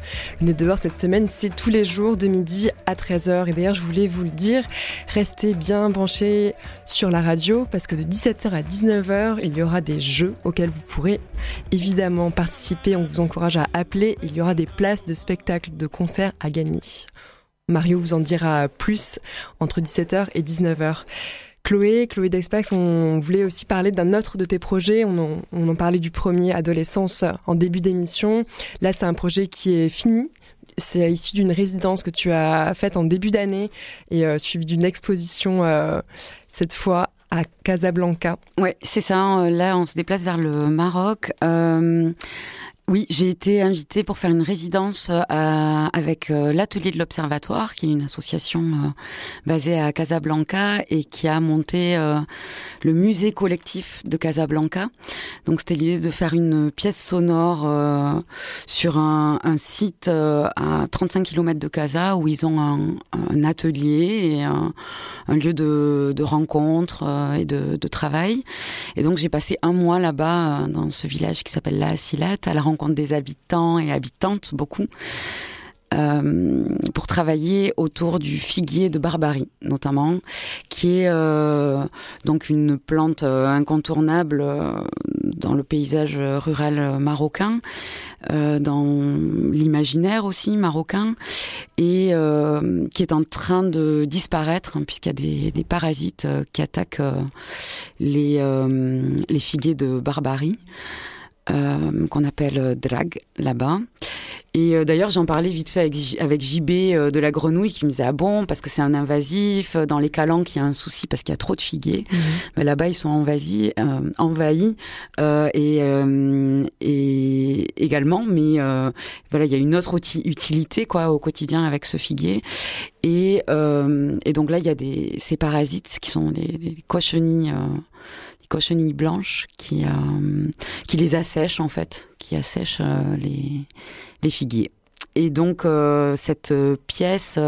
Le Nez dehors cette semaine, c'est tous les jours de midi à 13h. Et d'ailleurs, je voulais vous le dire, restez bien branchés sur la radio parce que de 17h à 19h, il y aura des jeux auxquels vous pourrez évidemment participer. On vous encourage à appeler. Il y aura des places de spectacles, de concerts à gagner. Mario vous en dira plus entre 17h et 19h. Chloé, Chloé Despax, on voulait aussi parler d'un autre de tes projets. On en, parlait du premier, Adolescence, en début d'émission. Là, c'est un projet qui est fini. C'est issu d'une résidence que tu as faite en début d'année et euh, suivi d'une exposition, euh, cette fois à Casablanca. Oui, c'est ça. Là, on se déplace vers le Maroc. Euh, oui, j'ai été invitée pour faire une résidence euh, avec euh, l'atelier de l'Observatoire, qui est une association euh, basée à Casablanca et qui a monté le musée collectif de Casablanca. Donc c'était l'idée de faire une pièce sonore sur un, site à 35 km de Casa où ils ont un, atelier et un, lieu de, rencontre et de, travail. Et donc j'ai passé un mois là-bas dans ce village qui s'appelle La Asilat à la rencontre des habitants et habitantes, beaucoup. Euh, pour travailler autour du figuier de Barbarie, notamment, qui est euh, donc une plante euh, incontournable dans le paysage rural marocain, dans l'imaginaire aussi marocain, et qui est en train de disparaître hein, puisqu'il y a des, des parasites qui attaquent les, les figuiers de Barbarie. Euh, qu'on appelle euh, drag là-bas. Et euh, d'ailleurs, j'en parlais vite fait avec, JB de la grenouille qui me disait ah bon parce que c'est un invasif. Dans les calanques, il y a un souci parce qu'il y a trop de figuiers. Mhm. Mais là-bas, ils sont envahis, envahis et, et également. Mais voilà, il y a une autre utilité quoi au quotidien avec ce figuier. Et, et donc là, il y a des ces parasites qui sont des, des cochenilles cochenilles blanches qui, euh, qui les assèchent en fait, qui assèchent euh, les, les figuiers. Et donc euh, cette pièce,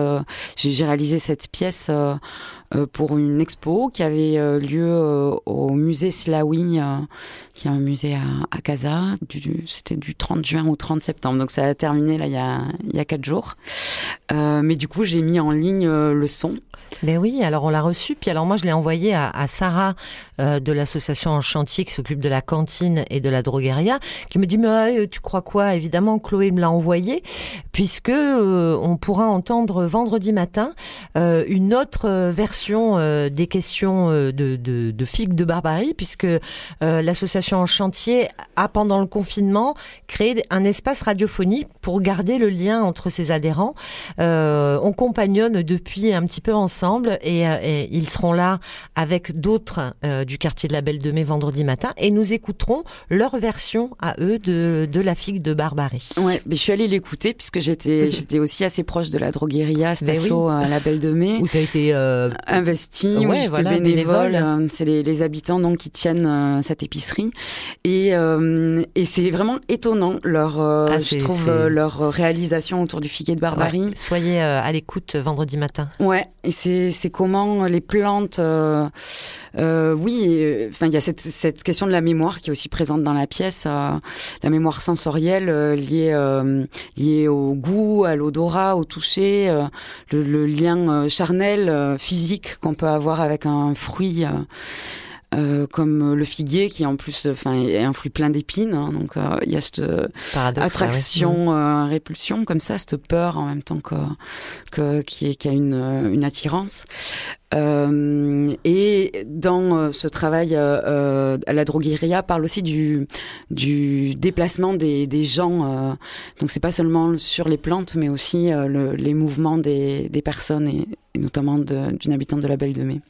j'ai réalisé cette pièce pour une expo qui avait lieu au musée Slaoui, qui est un musée à, à. C'était du 30 juin au 30 septembre, donc ça a terminé là il y a il y a quatre jours. mais du coup j'ai mis en ligne le son ben oui, alors on l'a reçu, puis alors moi je l'ai envoyé à, Sarah euh, de l'association en chantier qui s'occupe de la cantine et de la drogueria, qui me dit mais euh, tu crois quoi? Évidemment Chloé me l'a envoyé, puisque euh, on pourra entendre vendredi matin une autre version des questions de, de, de figues de barbarie, puisque l'association en chantier a pendant le confinement créé un espace radiophonique pour garder le lien entre ses adhérents. on compagnonne depuis un petit peu ensemble euh, et, ils seront là avec d'autres euh, du quartier de la Belle de Mai vendredi matin et nous écouterons leur version à eux de, de la figue de Barbarie. Ouais, mais je suis allée l'écouter puisque j'étais j'étais aussi assez proche de la drogueria Stasso à la Belle de Mai où tu as été euh... investi, ouais, bénévole, euh, c'est les, les, habitants donc qui tiennent cette épicerie et et c'est vraiment étonnant leur ah, je trouve leur réalisation autour du figuier de Barbarie. Soyez à l'écoute vendredi matin. Ouais, et c'est c'est comment les plantes. Euh, euh, oui, enfin il y a cette, cette, question de la mémoire qui est aussi présente dans la pièce, euh, la mémoire sensorielle liée liée au goût, à l'odorat, au toucher, le, le, lien charnel physique qu'on peut avoir avec un fruit. Euh, comme le figuier qui en plus enfin est un fruit plein d'épines hein, donc euh, il y a cette attraction euh, répulsion comme ça cette peur en même temps que, que qui, est, qui a une, une attirance. Et dans ce travail à la drogueria parle aussi du du déplacement des, des gens donc c'est pas seulement sur les plantes mais aussi le, les mouvements des, des personnes et, et notamment d'une habitante de la Belle de Mai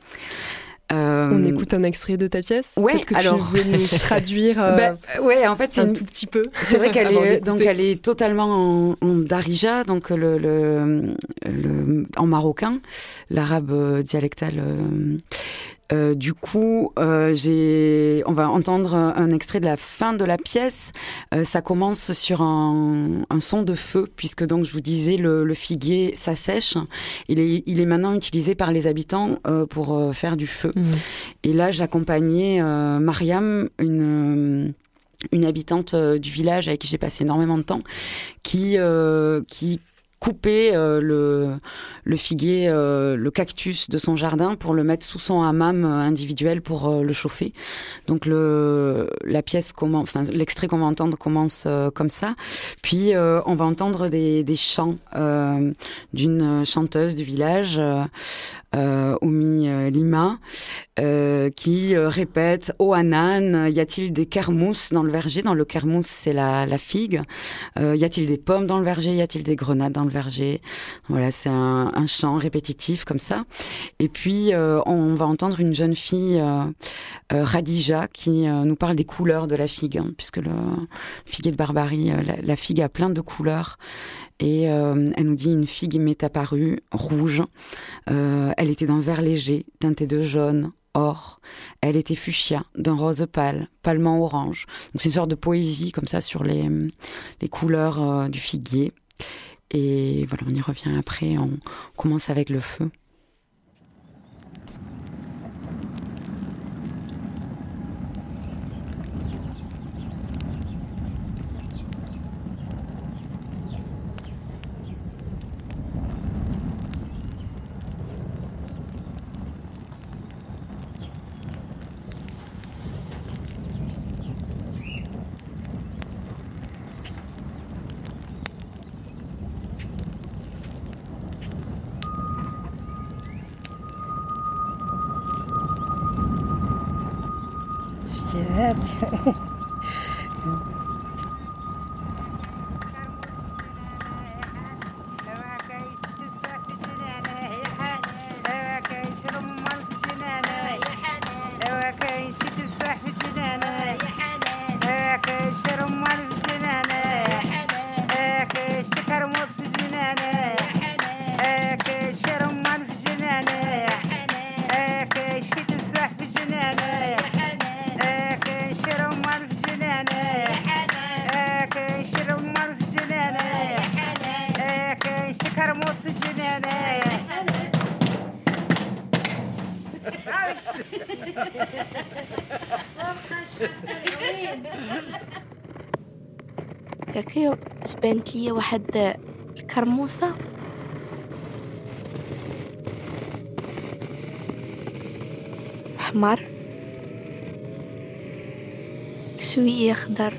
euh, On écoute un extrait de ta pièce. Ouais. que alors, tu veux nous *laughs* traduire. Euh, bah, ouais, en fait, c'est un tout petit peu. C'est vrai qu'elle *laughs* est donc elle est totalement en, darija, donc le, le, le, en marocain, l'arabe dialectal. Euh, du coup, euh, j'ai, on va entendre un extrait de la fin de la pièce. Euh, ça commence sur un, un, son de feu, puisque donc je vous disais le, le figuier s'assèche. Il est, il est maintenant utilisé par les habitants euh, pour euh, faire du feu. Mmh. Et là, j'accompagnais Mariam, une une habitante du village avec qui j'ai passé énormément de temps, qui qui couper euh, le, le figuier, euh, le cactus de son jardin pour le mettre sous son hammam euh, individuel pour euh, le chauffer. Donc le, la pièce, enfin l'extrait qu'on va entendre commence euh, comme ça. Puis on va entendre des, des chants d'une chanteuse du village euh, Oumi euh, Lima, euh, qui euh, répète Oh Anan, y a-t-il des kermous dans le verger? Dans le kermous, c'est la, la figue. Euh, y a-t-il des pommes dans le verger? Y a-t-il des grenades dans le verger? Voilà, c'est un, un, chant répétitif comme ça. Et puis, on va entendre une jeune fille, Radija, qui nous parle des couleurs de la figue, hein, puisque le figuier de Barbarie, la, la figue a plein de couleurs. Et euh, elle nous dit une figue m'est apparue, rouge. Euh, elle était d'un vert léger, teinté de jaune, or. Elle était fuchsia, d'un rose pâle, pâlement orange. Donc c'est une sorte de poésie comme ça sur les, les couleurs euh, du figuier. Et voilà, on y revient après. On commence avec le feu. كرموس في الجنان ذاك جبانت لي واحد الكرموسة. أحمر شوية خضر.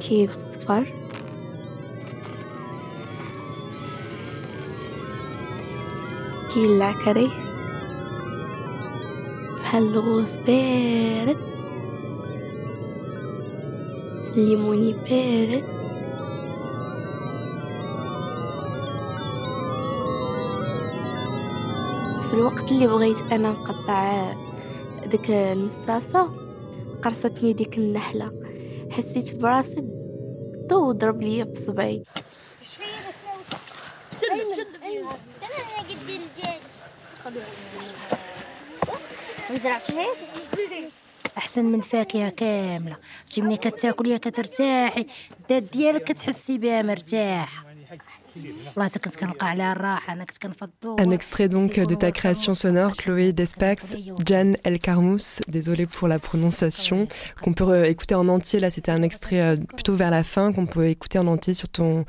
كيف صفر كاين العكري بحال الغوص بارد الليموني بارد في الوقت اللي بغيت أنا نقطع ديك المصاصة قرصتني ديك النحلة. حسيت براسي ضو ضرب ليا في صبعي أحسن من فاكهه كاملة. شتي ملي كتاكليها كترتاحي. الدات ديالك كتحسي بها مرتاح Un extrait donc de ta création sonore, Chloé Despax, Jan El Carmous, désolé pour la prononciation, qu'on peut écouter en entier. Là, c'était un extrait euh, plutôt vers la fin, qu'on peut écouter en entier sur ton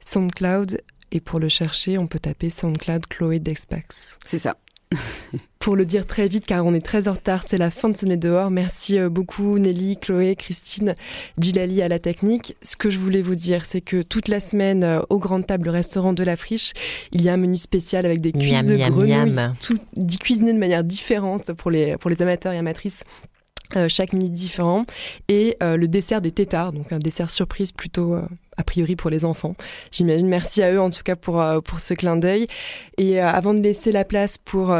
SoundCloud. Et pour le chercher, on peut taper SoundCloud Chloé Despax. C'est ça. *laughs* Pour le dire très vite, car on est très en retard, c'est la fin de Sonner dehors. Merci euh, beaucoup Nelly, Chloé, Christine, Gilali à la technique. Ce que je voulais vous dire, c'est que toute la semaine, euh, au Grand Table, le restaurant de la Friche, il y a un menu spécial avec des cuisses miam, de miam, grenouilles, miam. tout dit cuisiné de manière différente pour les, pour les amateurs et amatrices. Euh, chaque midi différent et euh, le dessert des tétards donc un dessert surprise plutôt euh, a priori pour les enfants j'imagine merci à eux en tout cas pour pour ce clin d'œil et avant de laisser la place pour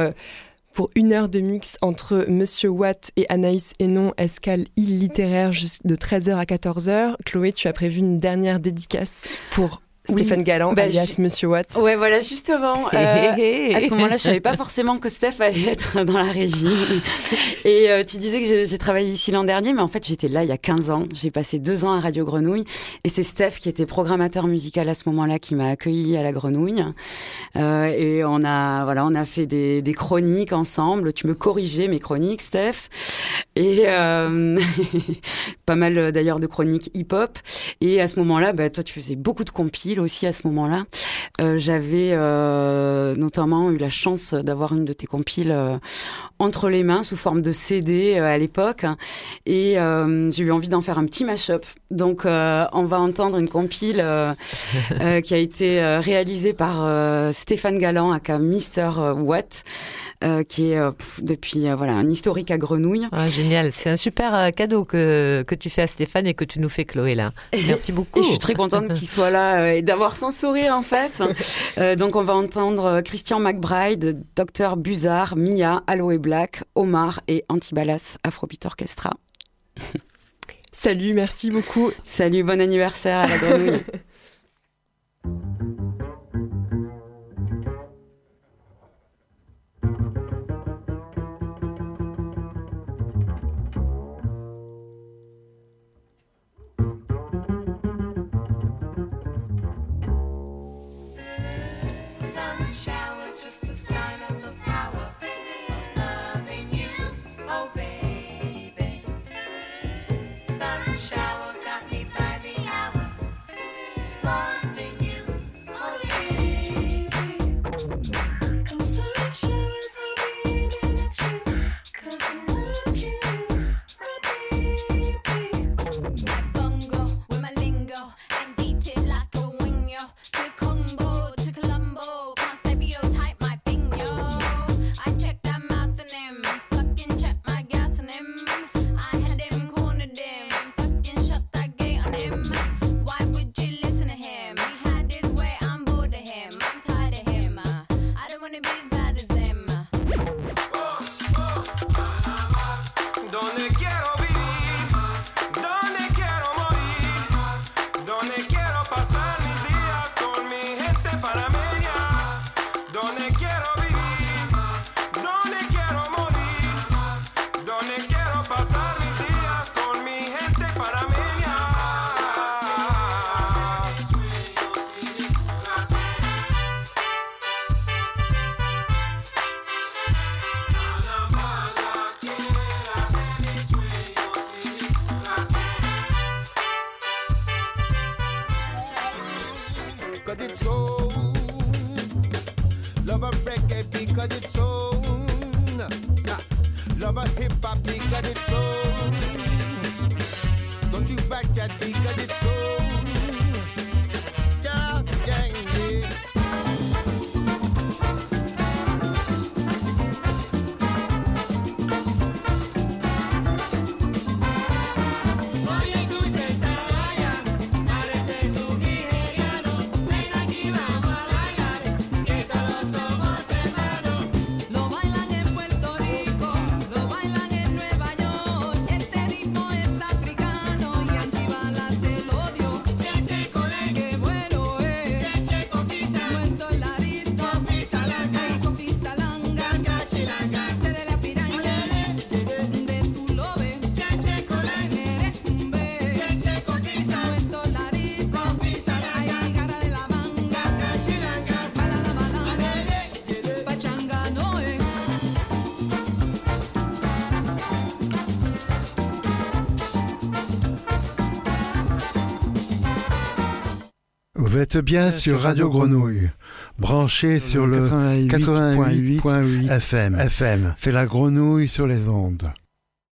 pour une heure de mix entre Monsieur Watt et Anaïs Hénon, escale île littéraire de 13h à 14h. Chloé, tu as prévu une dernière dédicace pour Stéphane Galland, bah, alias Monsieur Watts. Ouais, voilà, justement. *laughs* Euh, à ce moment-là, je savais pas forcément que Steph allait être dans la régie. Et euh, tu disais que j'ai travaillé ici l'an dernier, mais en fait, j'étais là il y a 15 ans. J'ai passé deux ans à Radio Grenouille. Et c'est Steph qui était programmateur musical à ce moment-là qui m'a accueilli à la Grenouille. Euh, et on a, voilà, on a fait des, des, chroniques ensemble. Tu me corrigeais mes chroniques, Steph. Et *laughs* pas mal d'ailleurs de chroniques hip-hop. Et à ce moment-là, bah, toi, tu faisais beaucoup de compiles aussi à ce moment-là. Euh, J'avais euh, notamment eu la chance d'avoir une de tes compiles euh, entre les mains sous forme de CD à l'époque, et j'ai eu envie d'en faire un petit mash-up. Donc, on va entendre une compile *laughs* qui a été réalisée par Stéphane Galland, aka Mister Watt, qui est depuis voilà un historique à Grenouille. Ah, génial, c'est un super cadeau que que tu fais à Stéphane et que tu nous fais Chloé là. *laughs* Merci beaucoup. Et je suis très contente qu'il soit là et d'avoir son sourire en face. *laughs* Euh, donc on va entendre Christian McBride, Dr Buzard, Mia, Aloe Black, Omar et Antibalas Afrobeat Orchestra. Salut, merci beaucoup. Salut, bon anniversaire à la grenouille. *laughs* êtes bien sur Radio Grenouille, branché sur le 88.8 FM. FM. C'est la grenouille sur les ondes.